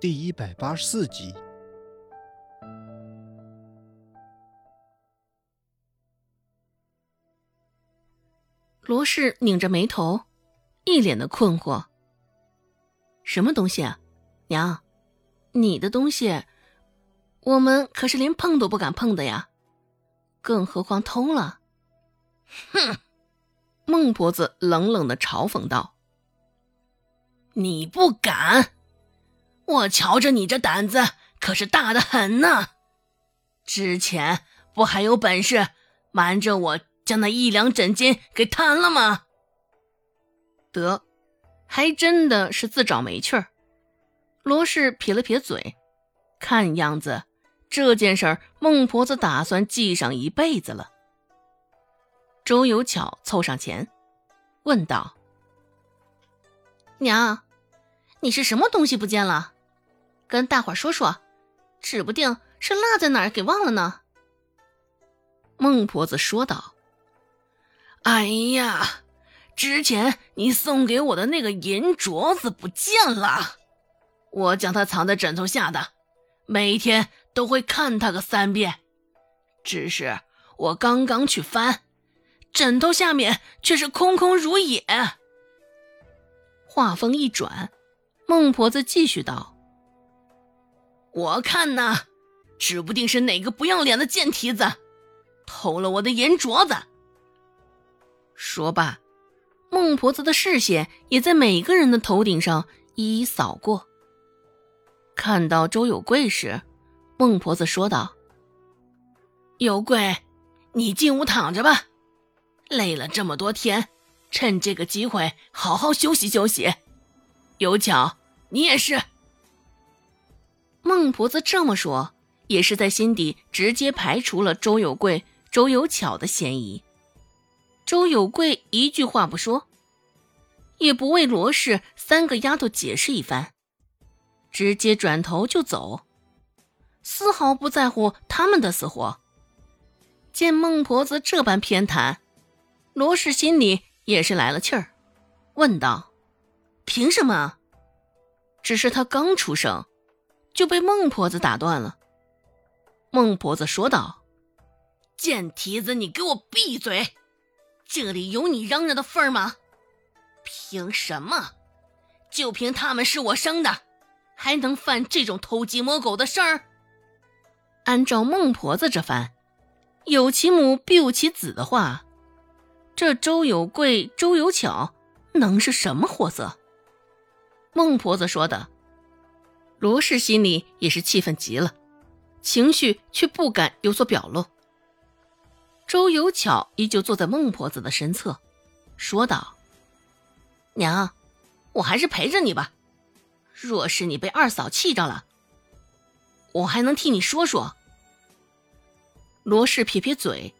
第一百八十四集。罗氏拧着眉头，一脸的困惑。什么东西啊，娘？你的东西，我们可是连碰都不敢碰的呀，更何况偷了？哼！孟婆子冷冷的嘲讽道：“你不敢？我瞧着你这胆子可是大的很呢。之前不还有本事瞒着我将那一两枕金给贪了吗？”得，还真的是自找没趣儿。罗氏撇了撇嘴，看样子这件事儿孟婆子打算记上一辈子了。周有巧凑上前，问道：“娘，你是什么东西不见了？跟大伙说说，指不定是落在哪儿给忘了呢。”孟婆子说道：“哎呀，之前你送给我的那个银镯子不见了。”我将它藏在枕头下的，每天都会看它个三遍。只是我刚刚去翻，枕头下面却是空空如也。话锋一转，孟婆子继续道：“我看呐，指不定是哪个不要脸的贱蹄子偷了我的银镯子。”说罢，孟婆子的视线也在每个人的头顶上一一扫过。看到周有贵时，孟婆子说道：“有贵，你进屋躺着吧，累了这么多天，趁这个机会好好休息休息。有巧，你也是。”孟婆子这么说，也是在心底直接排除了周有贵、周有巧的嫌疑。周有贵一句话不说，也不为罗氏三个丫头解释一番。直接转头就走，丝毫不在乎他们的死活。见孟婆子这般偏袒，罗氏心里也是来了气儿，问道：“凭什么？”只是他刚出生，就被孟婆子打断了。孟婆子说道：“贱蹄子，你给我闭嘴！这里有你嚷嚷的份儿吗？凭什么？就凭他们是我生的？”还能犯这种偷鸡摸狗的事儿？按照孟婆子这番“有其母必有其子”的话，这周有贵、周有巧能是什么货色？孟婆子说的，罗氏心里也是气愤极了，情绪却不敢有所表露。周有巧依旧坐在孟婆子的身侧，说道：“娘，我还是陪着你吧。”若是你被二嫂气着了，我还能替你说说。罗氏撇撇嘴，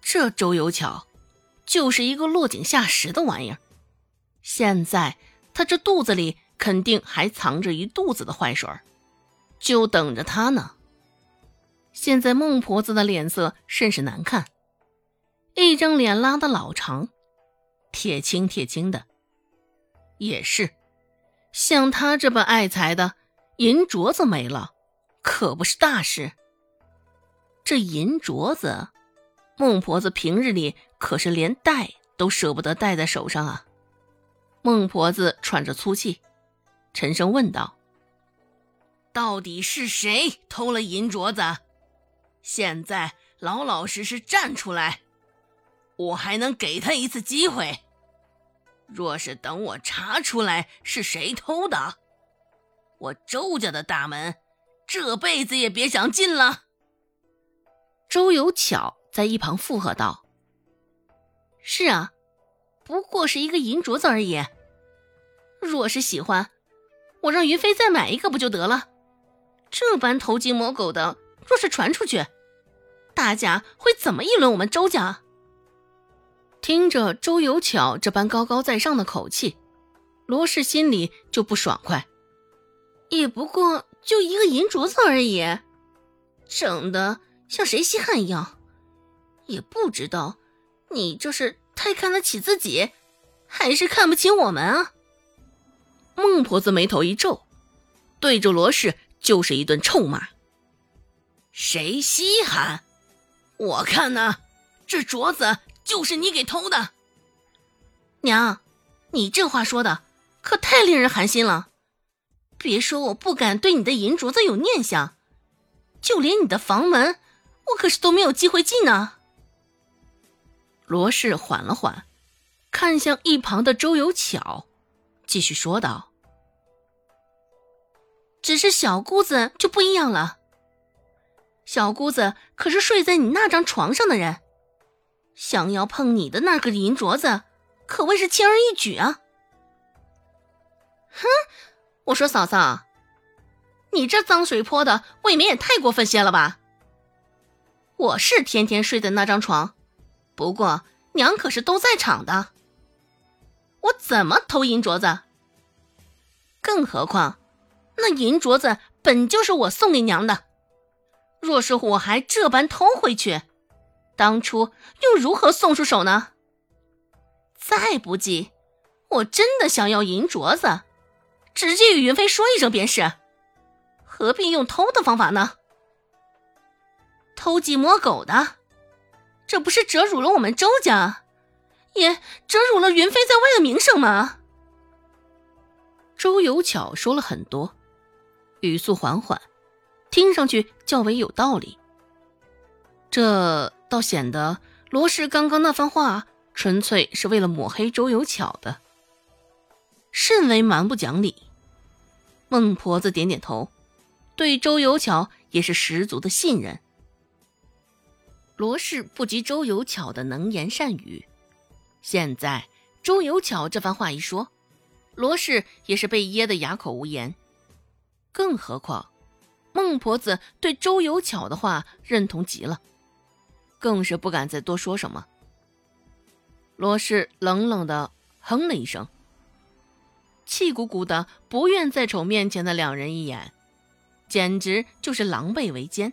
这周有巧就是一个落井下石的玩意儿。现在他这肚子里肯定还藏着一肚子的坏水，就等着他呢。现在孟婆子的脸色甚是难看，一张脸拉的老长，铁青铁青的，也是。像他这般爱财的，银镯子没了，可不是大事。这银镯子，孟婆子平日里可是连戴都舍不得戴在手上啊。孟婆子喘着粗气，沉声问道：“到底是谁偷了银镯子？现在老老实实站出来，我还能给他一次机会。”若是等我查出来是谁偷的，我周家的大门这辈子也别想进了。周有巧在一旁附和道：“是啊，不过是一个银镯子而已。若是喜欢，我让云飞再买一个不就得了？这般偷鸡摸狗的，若是传出去，大家会怎么议论我们周家？”听着周有巧这般高高在上的口气，罗氏心里就不爽快。也不过就一个银镯子而已，整的像谁稀罕一样。也不知道你这是太看得起自己，还是看不起我们啊？孟婆子眉头一皱，对着罗氏就是一顿臭骂。谁稀罕？我看呢，这镯子就是你给偷的。娘，你这话说的可太令人寒心了。别说我不敢对你的银镯子有念想，就连你的房门，我可是都没有机会进呢。罗氏缓了缓，看向一旁的周有巧，继续说道：“只是小姑子就不一样了。小姑子可是睡在你那张床上的人，想要碰你的那个银镯子，可谓是轻而易举啊。”哼，我说嫂嫂，你这脏水泼的，未免也太过分些了吧？我是天天睡在那张床。不过娘可是都在场的，怎么偷银镯子？更何况那银镯子本就是我送给娘的，若是我还这般偷回去，当初又如何送出手呢？再不济，我真的想要银镯子，直接与云飞说一声便是，何必用偷的方法呢？偷鸡摸狗的。这不是折辱了我们周家，也折辱了云飞在外的名声吗？周有巧说了很多，语速缓缓，听上去较为有道理。这倒显得罗氏刚刚那番话纯粹是为了抹黑周有巧的，甚为蛮不讲理。孟婆子点点头，对周有巧也是十足的信任。罗氏不及周有巧的能言善语，现在周有巧这番话一说，罗氏也是被噎得哑口无言。更何况孟婆子对周有巧的话认同极了，更是不敢再多说什么。罗氏冷冷的哼了一声，气鼓鼓的，不愿再瞅面前的两人一眼，简直就是狼狈为奸。